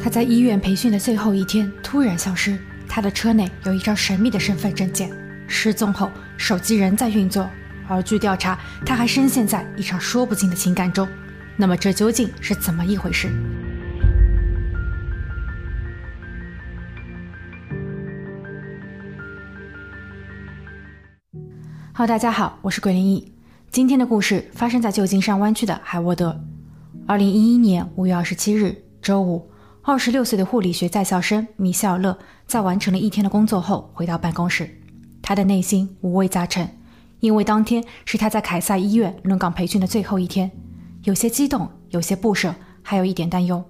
他在医院培训的最后一天突然消失，他的车内有一张神秘的身份证件。失踪后，手机仍在运作，而据调查，他还深陷在一场说不尽的情感中。那么，这究竟是怎么一回事？好，大家好，我是鬼灵异。今天的故事发生在旧金山湾区的海沃德。二零一一年五月二十七日，周五，二十六岁的护理学在校生米歇尔勒在完成了一天的工作后回到办公室，他的内心五味杂陈，因为当天是他在凯撒医院轮岗培训的最后一天，有些激动，有些不舍，还有一点担忧。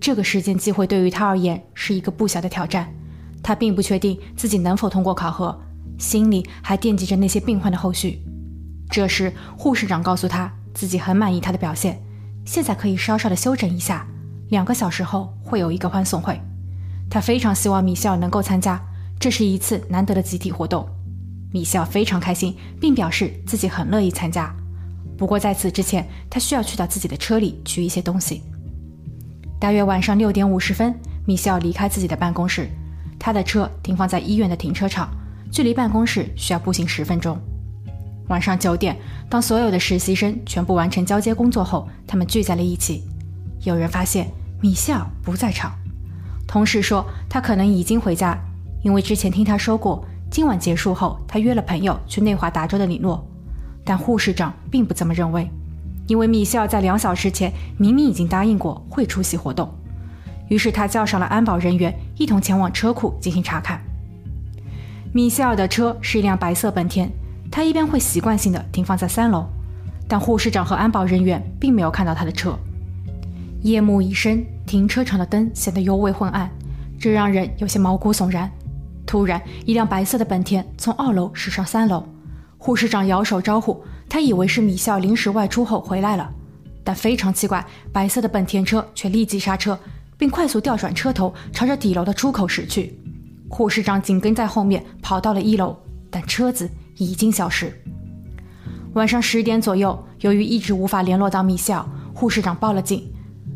这个时间机会对于他而言是一个不小的挑战，他并不确定自己能否通过考核。心里还惦记着那些病患的后续。这时，护士长告诉他自己很满意他的表现，现在可以稍稍的休整一下。两个小时后会有一个欢送会，他非常希望米歇尔能够参加，这是一次难得的集体活动。米歇尔非常开心，并表示自己很乐意参加。不过在此之前，他需要去到自己的车里取一些东西。大约晚上六点五十分，米歇尔离开自己的办公室，他的车停放在医院的停车场。距离办公室需要步行十分钟。晚上九点，当所有的实习生全部完成交接工作后，他们聚在了一起。有人发现米歇尔不在场，同事说他可能已经回家，因为之前听他说过，今晚结束后他约了朋友去内华达州的里诺。但护士长并不这么认为，因为米歇尔在两小时前明明已经答应过会出席活动。于是他叫上了安保人员，一同前往车库进行查看。米歇尔的车是一辆白色本田，他一般会习惯性的停放在三楼，但护士长和安保人员并没有看到他的车。夜幕已深，停车场的灯显得尤为昏暗，这让人有些毛骨悚然。突然，一辆白色的本田从二楼驶上三楼，护士长摇手招呼，他以为是米歇尔临时外出后回来了，但非常奇怪，白色的本田车却立即刹车，并快速调转车头，朝着底楼的出口驶去。护士长紧跟在后面，跑到了一楼，但车子已经消失。晚上十点左右，由于一直无法联络到米歇尔，护士长报了警。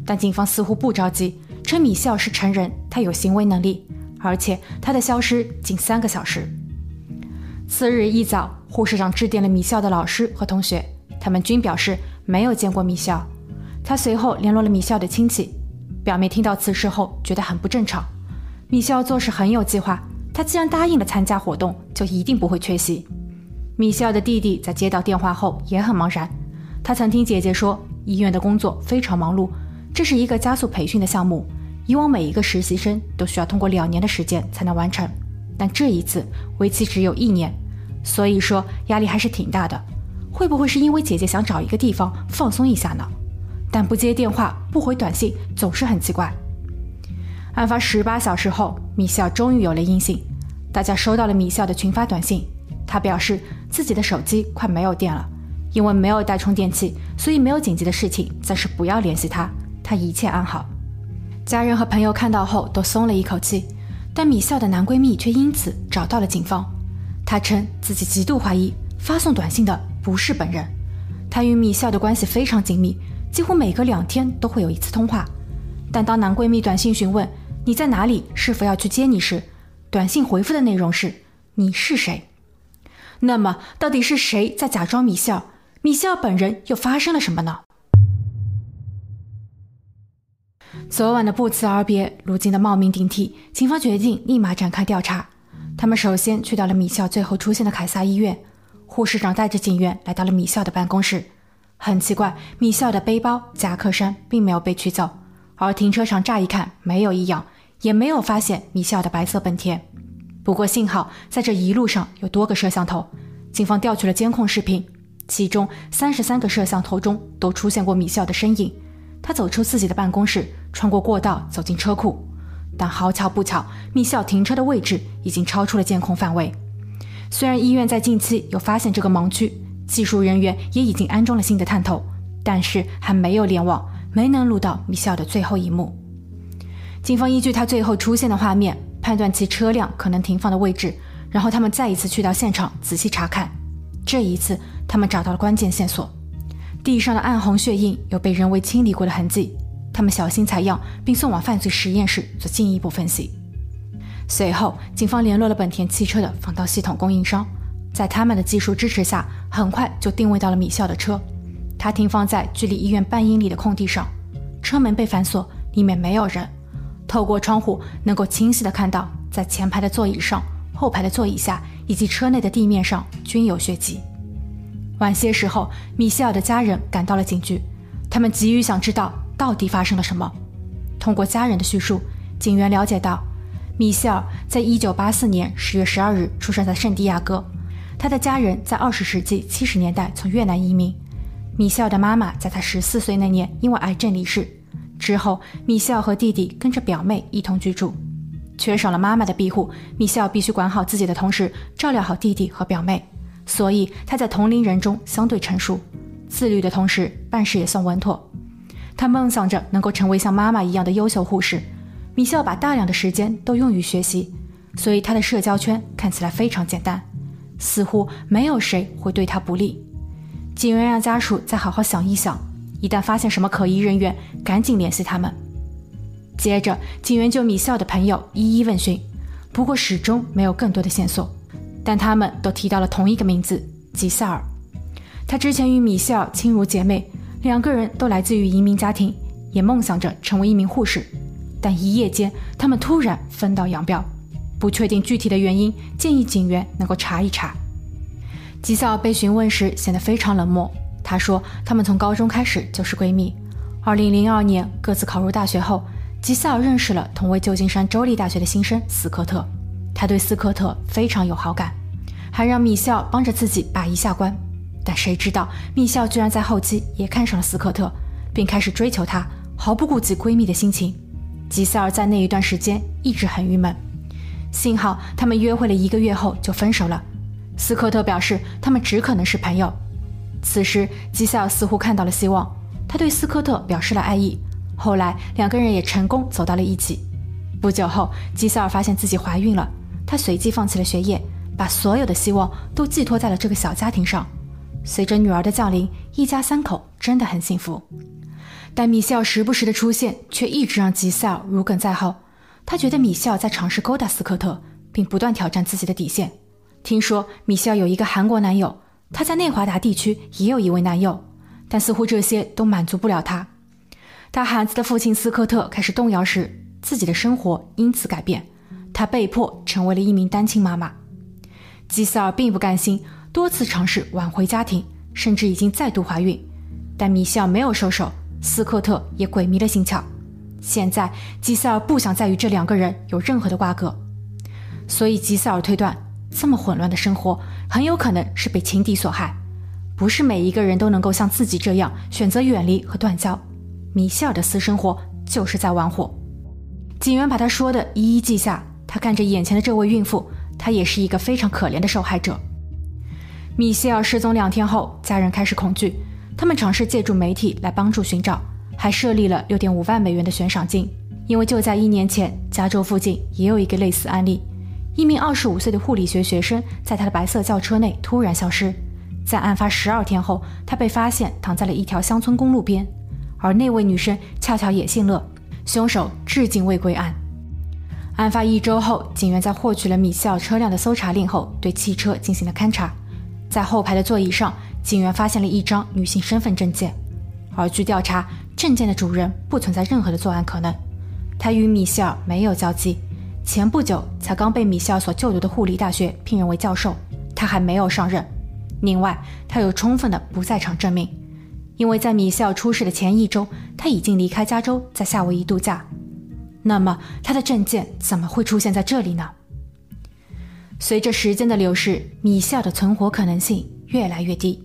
但警方似乎不着急，称米歇尔是成人，他有行为能力，而且他的消失仅三个小时。次日一早，护士长致电了米歇尔的老师和同学，他们均表示没有见过米歇尔。他随后联络了米歇尔的亲戚，表妹听到此事后觉得很不正常。米歇尔做事很有计划，他既然答应了参加活动，就一定不会缺席。米歇尔的弟弟在接到电话后也很茫然，他曾听姐姐说，医院的工作非常忙碌，这是一个加速培训的项目，以往每一个实习生都需要通过两年的时间才能完成，但这一次为期只有一年，所以说压力还是挺大的。会不会是因为姐姐想找一个地方放松一下呢？但不接电话、不回短信，总是很奇怪。案发十八小时后，米歇尔终于有了音信。大家收到了米歇尔的群发短信，他表示自己的手机快没有电了，因为没有带充电器，所以没有紧急的事情，暂时不要联系他，他一切安好。家人和朋友看到后都松了一口气，但米笑的男闺蜜却因此找到了警方。他称自己极度怀疑发送短信的不是本人，他与米笑的关系非常紧密，几乎每隔两天都会有一次通话。但当男闺蜜短信询问。你在哪里？是否要去接你时，短信回复的内容是“你是谁”。那么，到底是谁在假装米笑？米笑本人又发生了什么呢？昨晚的不辞而别，如今的冒名顶替，警方决定立马展开调查。他们首先去到了米校最后出现的凯撒医院，护士长带着警员来到了米校的办公室。很奇怪，米校的背包、夹克衫并没有被取走，而停车场乍一看没有异样。也没有发现米校的白色本田，不过幸好在这一路上有多个摄像头，警方调取了监控视频，其中三十三个摄像头中都出现过米校的身影。他走出自己的办公室，穿过过道走进车库，但好巧不巧，米校停车的位置已经超出了监控范围。虽然医院在近期有发现这个盲区，技术人员也已经安装了新的探头，但是还没有联网，没能录到米歇尔的最后一幕。警方依据他最后出现的画面，判断其车辆可能停放的位置，然后他们再一次去到现场仔细查看。这一次，他们找到了关键线索：地上的暗红血印有被人为清理过的痕迹。他们小心采样，并送往犯罪实验室做进一步分析。随后，警方联络了本田汽车的防盗系统供应商，在他们的技术支持下，很快就定位到了米笑的车。它停放在距离医院半英里的空地上，车门被反锁，里面没有人。透过窗户，能够清晰地看到，在前排的座椅上、后排的座椅下以及车内的地面上均有血迹。晚些时候，米歇尔的家人赶到了警局，他们急于想知道到底发生了什么。通过家人的叙述，警员了解到。米歇尔在一九八四年十月十二日出生在圣地亚哥，他的家人在二十世纪七十年代从越南移民。米歇尔的妈妈在他十四岁那年因为癌症离世，之后米歇尔和弟弟跟着表妹一同居住。缺少了妈妈的庇护，米歇尔必须管好自己的同时照料好弟弟和表妹，所以他在同龄人中相对成熟，自律的同时办事也算稳妥。他梦想着能够成为像妈妈一样的优秀护士。米歇尔把大量的时间都用于学习，所以他的社交圈看起来非常简单，似乎没有谁会对他不利。警员让家属再好好想一想，一旦发现什么可疑人员，赶紧联系他们。接着，警员就米歇尔的朋友一一问询，不过始终没有更多的线索，但他们都提到了同一个名字吉塞尔。他之前与米歇尔亲如姐妹，两个人都来自于移民家庭，也梦想着成为一名护士。但一夜间，他们突然分道扬镳，不确定具体的原因，建议警员能够查一查。吉赛尔被询问时显得非常冷漠，他说：“他们从高中开始就是闺蜜。2002年各自考入大学后，吉赛尔认识了同为旧金山州立大学的新生斯科特，他对斯科特非常有好感，还让米歇尔帮着自己把一下关。但谁知道米歇尔居然在后期也看上了斯科特，并开始追求他，毫不顾及闺蜜的心情。”吉塞尔在那一段时间一直很郁闷，幸好他们约会了一个月后就分手了。斯科特表示他们只可能是朋友。此时吉塞尔似乎看到了希望，他对斯科特表示了爱意。后来两个人也成功走到了一起。不久后，吉塞尔发现自己怀孕了，她随即放弃了学业，把所有的希望都寄托在了这个小家庭上。随着女儿的降临，一家三口真的很幸福。但米歇尔时不时的出现，却一直让吉塞尔如鲠在喉。他觉得米歇尔在尝试勾搭斯科特，并不断挑战自己的底线。听说米歇尔有一个韩国男友，他在内华达地区也有一位男友，但似乎这些都满足不了他。当孩子的父亲斯科特开始动摇时，自己的生活因此改变，他被迫成为了一名单亲妈妈。吉塞尔并不甘心，多次尝试挽回家庭，甚至已经再度怀孕，但米歇尔没有收手。斯科特也鬼迷了心窍，现在吉塞尔不想再与这两个人有任何的瓜葛，所以吉塞尔推断，这么混乱的生活很有可能是被情敌所害。不是每一个人都能够像自己这样选择远离和断交。米歇尔的私生活就是在玩火。警员把他说的一一记下，他看着眼前的这位孕妇，她也是一个非常可怜的受害者。米歇尔失踪两天后，家人开始恐惧。他们尝试借助媒体来帮助寻找，还设立了六点五万美元的悬赏金。因为就在一年前，加州附近也有一个类似案例：一名二十五岁的护理学学生在他的白色轿车内突然消失，在案发十二天后，他被发现躺在了一条乡村公路边，而那位女生恰巧也姓乐，凶手至今未归案。案发一周后，警员在获取了米歇尔车辆的搜查令后，对汽车进行了勘查，在后排的座椅上。警员发现了一张女性身份证件，而据调查，证件的主人不存在任何的作案可能。他与米歇尔没有交集，前不久才刚被米歇尔所就读的护理大学聘任为教授，他还没有上任。另外，他有充分的不在场证明，因为在米歇尔出事的前一周，他已经离开加州，在夏威夷度假。那么，他的证件怎么会出现在这里呢？随着时间的流逝，米歇尔的存活可能性越来越低。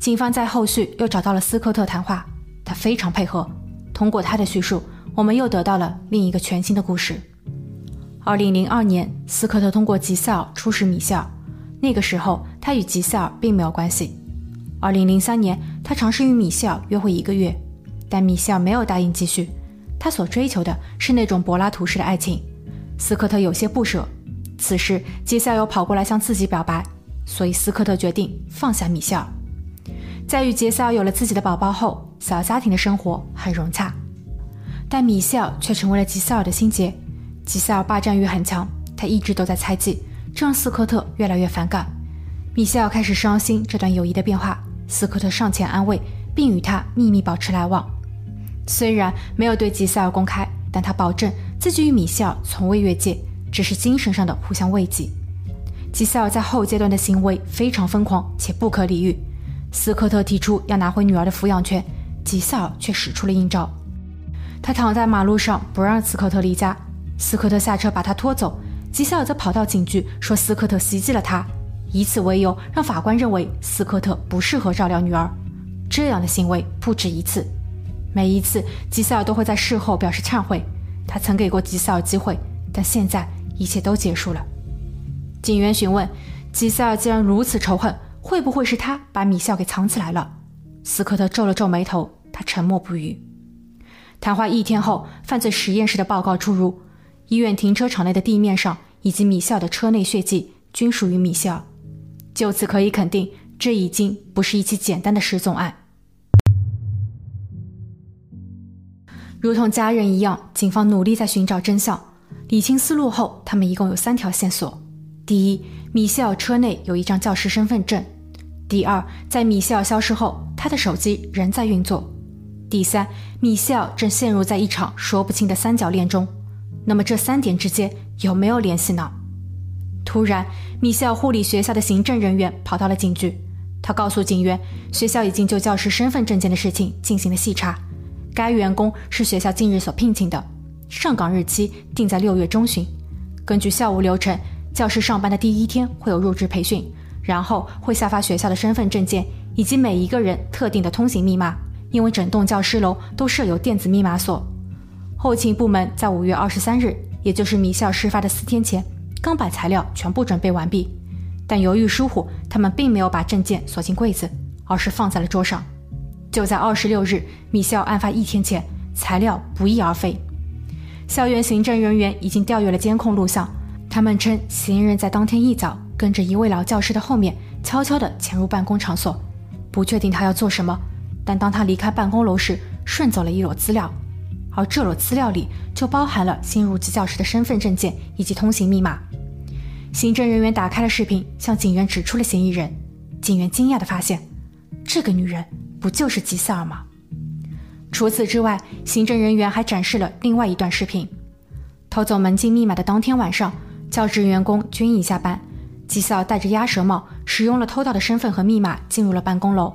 警方在后续又找到了斯科特谈话，他非常配合。通过他的叙述，我们又得到了另一个全新的故事。二零零二年，斯科特通过吉塞尔出使米歇尔，那个时候他与吉塞尔并没有关系。二零零三年，他尝试与米歇尔约会一个月，但米歇尔没有答应继续。他所追求的是那种柏拉图式的爱情，斯科特有些不舍。此时，吉塞尔跑过来向自己表白，所以斯科特决定放下米歇尔。在与杰塞尔有了自己的宝宝后，小家庭的生活很融洽。但米歇尔却成为了吉塞尔的心结。吉塞尔霸占欲很强，他一直都在猜忌，这让斯科特越来越反感。米歇尔开始伤心这段友谊的变化，斯科特上前安慰，并与他秘密保持来往。虽然没有对吉塞尔公开，但他保证自己与米歇尔从未越界，只是精神上的互相慰藉。吉塞尔在后阶段的行为非常疯狂且不可理喻。斯科特提出要拿回女儿的抚养权，吉塞尔却使出了阴招。他躺在马路上不让斯科特离家，斯科特下车把他拖走，吉塞尔则跑到警局说斯科特袭击了他，以此为由让法官认为斯科特不适合照料女儿。这样的行为不止一次，每一次吉塞尔都会在事后表示忏悔。他曾给过吉塞尔机会，但现在一切都结束了。警员询问吉塞尔既然如此仇恨。会不会是他把米笑给藏起来了？斯科特皱了皱眉头，他沉默不语。谈话一天后，犯罪实验室的报告出炉，医院停车场内的地面上以及米笑的车内血迹均属于米笑，就此可以肯定，这已经不是一起简单的失踪案。如同家人一样，警方努力在寻找真相，理清思路后，他们一共有三条线索：第一，米歇尔车内有一张教师身份证。第二，在米歇尔消失后，他的手机仍在运作。第三，米歇尔正陷入在一场说不清的三角恋中。那么这三点之间有没有联系呢？突然，米歇尔护理学校的行政人员跑到了警局，他告诉警员，学校已经就教师身份证件的事情进行了细查。该员工是学校近日所聘请的，上岗日期定在六月中旬。根据校务流程，教师上班的第一天会有入职培训。然后会下发学校的身份证件以及每一个人特定的通行密码，因为整栋教师楼都设有电子密码锁。后勤部门在五月二十三日，也就是米校事发的四天前，刚把材料全部准备完毕，但由于疏忽，他们并没有把证件锁进柜子，而是放在了桌上。就在二十六日，米校案发一天前，材料不翼而飞。校园行政人员已经调阅了监控录像，他们称嫌疑人在当天一早。跟着一位老教师的后面，悄悄地潜入办公场所，不确定他要做什么。但当他离开办公楼时，顺走了一摞资料，而这摞资料里就包含了新入籍教师的身份证件以及通行密码。行政人员打开了视频，向警员指出了嫌疑人。警员惊讶地发现，这个女人不就是吉塞尔吗？除此之外，行政人员还展示了另外一段视频：偷走门禁密码的当天晚上，教职员工均已下班。吉塞尔戴着鸭舌帽，使用了偷盗的身份和密码进入了办公楼。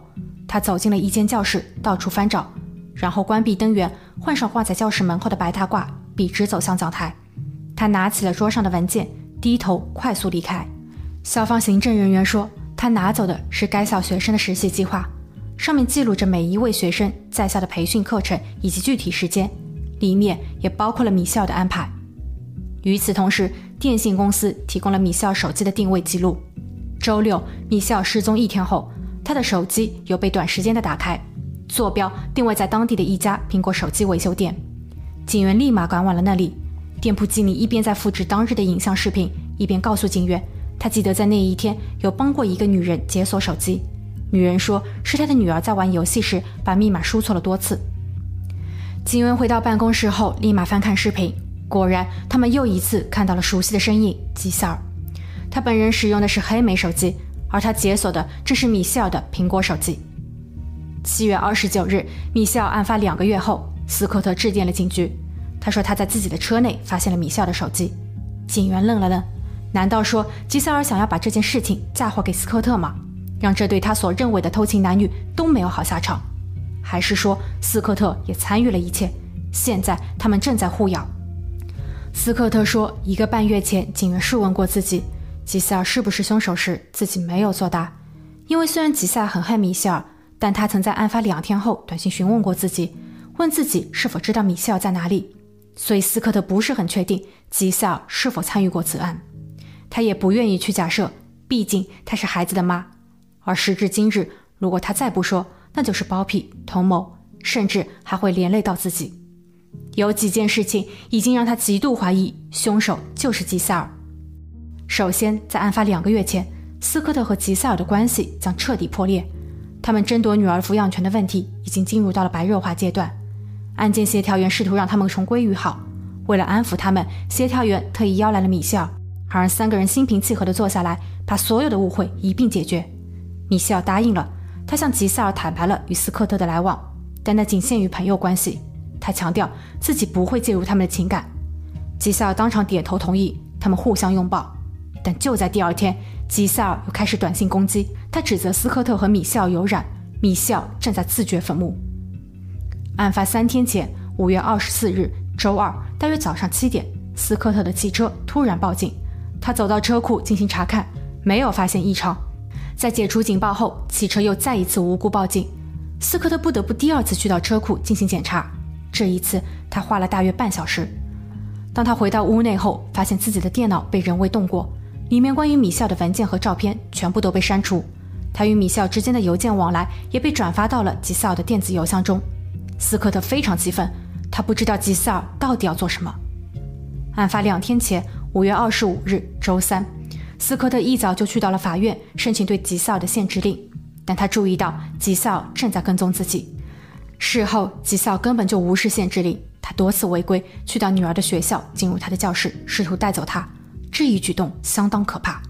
他走进了一间教室，到处翻找，然后关闭灯源，换上挂在教室门后的白大褂，笔直走向讲台。他拿起了桌上的文件，低头快速离开。校方行政人员说，他拿走的是该校学生的实习计划，上面记录着每一位学生在校的培训课程以及具体时间，里面也包括了米校的安排。与此同时，电信公司提供了米歇尔手机的定位记录。周六，米歇尔失踪一天后，他的手机有被短时间的打开，坐标定位在当地的一家苹果手机维修店。警员立马赶往了那里。店铺经理一边在复制当日的影像视频，一边告诉警员，他记得在那一天有帮过一个女人解锁手机。女人说是她的女儿在玩游戏时把密码输错了多次。警员回到办公室后，立马翻看视频。果然，他们又一次看到了熟悉的身影——吉塞尔。他本人使用的是黑莓手机，而他解锁的正是米歇尔的苹果手机。七月二十九日，米歇尔案发两个月后，斯科特致电了警局。他说他在自己的车内发现了米歇尔的手机。警员愣了愣，难道说吉塞尔想要把这件事情嫁祸给斯科特吗？让这对他所认为的偷情男女都没有好下场？还是说斯科特也参与了一切？现在他们正在互咬。斯科特说，一个半月前，警员试问过自己，吉塞尔是不是凶手时，自己没有作答。因为虽然吉塞尔很恨米歇尔，但他曾在案发两天后短信询问过自己，问自己是否知道米歇尔在哪里。所以斯科特不是很确定吉塞尔是否参与过此案，他也不愿意去假设，毕竟他是孩子的妈。而时至今日，如果他再不说，那就是包庇、同谋，甚至还会连累到自己。有几件事情已经让他极度怀疑凶手就是吉塞尔。首先，在案发两个月前，斯科特和吉塞尔的关系将彻底破裂，他们争夺女儿抚养权的问题已经进入到了白热化阶段。案件协调员试图让他们重归于好。为了安抚他们，协调员特意邀来了米歇尔，好让三个人心平气和地坐下来，把所有的误会一并解决。米歇尔答应了，他向吉塞尔坦白了与斯科特的来往，但那仅限于朋友关系。他强调自己不会介入他们的情感。吉塞尔当场点头同意，他们互相拥抱。但就在第二天，吉塞尔又开始短信攻击，他指责斯科特和米歇尔有染，米歇尔正在自掘坟墓。案发三天前，五月二十四日周二，大约早上七点，斯科特的汽车突然报警。他走到车库进行查看，没有发现异常。在解除警报后，汽车又再一次无故报警。斯科特不得不第二次去到车库进行检查。这一次，他花了大约半小时。当他回到屋内后，发现自己的电脑被人为动过，里面关于米歇尔的文件和照片全部都被删除。他与米歇尔之间的邮件往来也被转发到了吉塞尔的电子邮箱中。斯科特非常气愤，他不知道吉塞尔到底要做什么。案发两天前，五月二十五日周三，斯科特一早就去到了法院，申请对吉赛尔的限制令，但他注意到吉赛尔正在跟踪自己。事后，吉赛尔根本就无视限制令，他多次违规，去到女儿的学校，进入她的教室，试图带走她。这一举动相当可怕。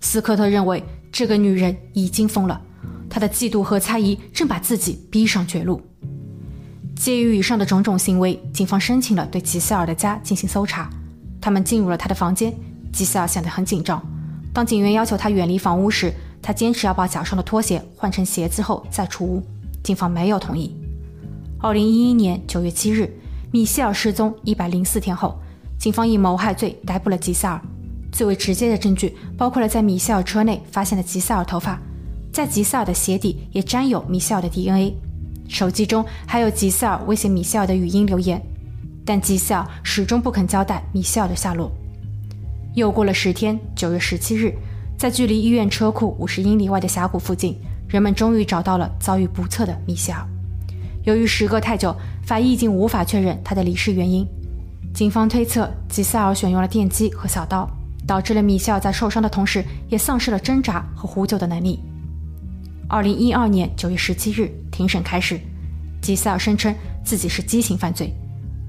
斯科特认为这个女人已经疯了，她的嫉妒和猜疑正把自己逼上绝路。基于以上的种种行为，警方申请了对吉塞尔的家进行搜查。他们进入了他的房间，吉塞尔显得很紧张。当警员要求他远离房屋时，他坚持要把脚上的拖鞋换成鞋子后再出屋。警方没有同意。二零一一年九月七日，米歇尔失踪一百零四天后，警方以谋害罪逮捕了吉塞尔。最为直接的证据包括了在米歇尔车内发现的吉塞尔头发，在吉塞尔的鞋底也沾有米歇尔的 DNA。手机中还有吉塞尔威胁米歇尔的语音留言，但吉塞尔始终不肯交代米歇尔的下落。又过了十天，九月十七日，在距离医院车库五十英里外的峡谷附近，人们终于找到了遭遇不测的米歇尔。由于时隔太久，法医已经无法确认他的离世原因。警方推测，吉塞尔选用了电击和小刀，导致了米歇尔在受伤的同时也丧失了挣扎和呼救的能力。二零一二年九月十七日，庭审开始。吉塞尔声称自己是激情犯罪。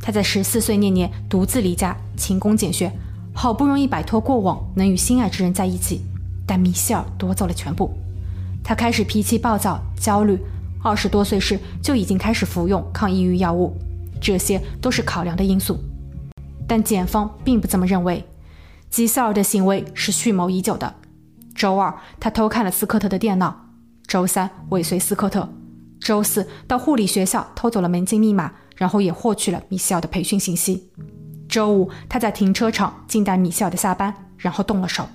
他在十四岁那年独自离家，勤工俭学，好不容易摆脱过往，能与心爱之人在一起。但米歇尔夺走了全部。他开始脾气暴躁、焦虑。二十多岁时就已经开始服用抗抑郁药物，这些都是考量的因素。但检方并不这么认为。吉塞尔的行为是蓄谋已久的。周二，他偷看了斯科特的电脑。周三尾随斯科特，周四到护理学校偷走了门禁密码，然后也获取了米歇尔的培训信息。周五他在停车场静待米歇尔的下班，然后动了手。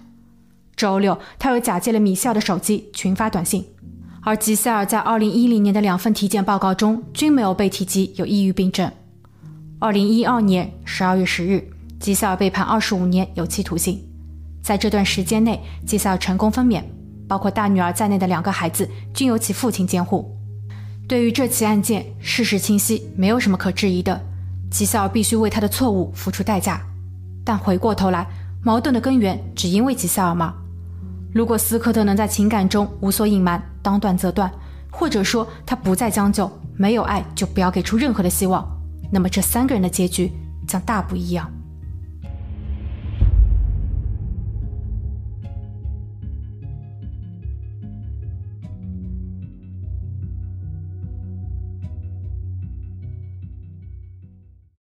周六他又假借了米歇尔的手机群发短信，而吉塞尔在二零一零年的两份体检报告中均没有被提及有抑郁病症。二零一二年十二月十日，吉塞尔被判二十五年有期徒刑，在这段时间内，吉塞尔成功分娩。包括大女儿在内的两个孩子均由其父亲监护。对于这起案件，事实清晰，没有什么可质疑的。吉赛尔必须为他的错误付出代价。但回过头来，矛盾的根源只因为吉赛尔吗？如果斯科特能在情感中无所隐瞒，当断则断，或者说他不再将就，没有爱就不要给出任何的希望，那么这三个人的结局将大不一样。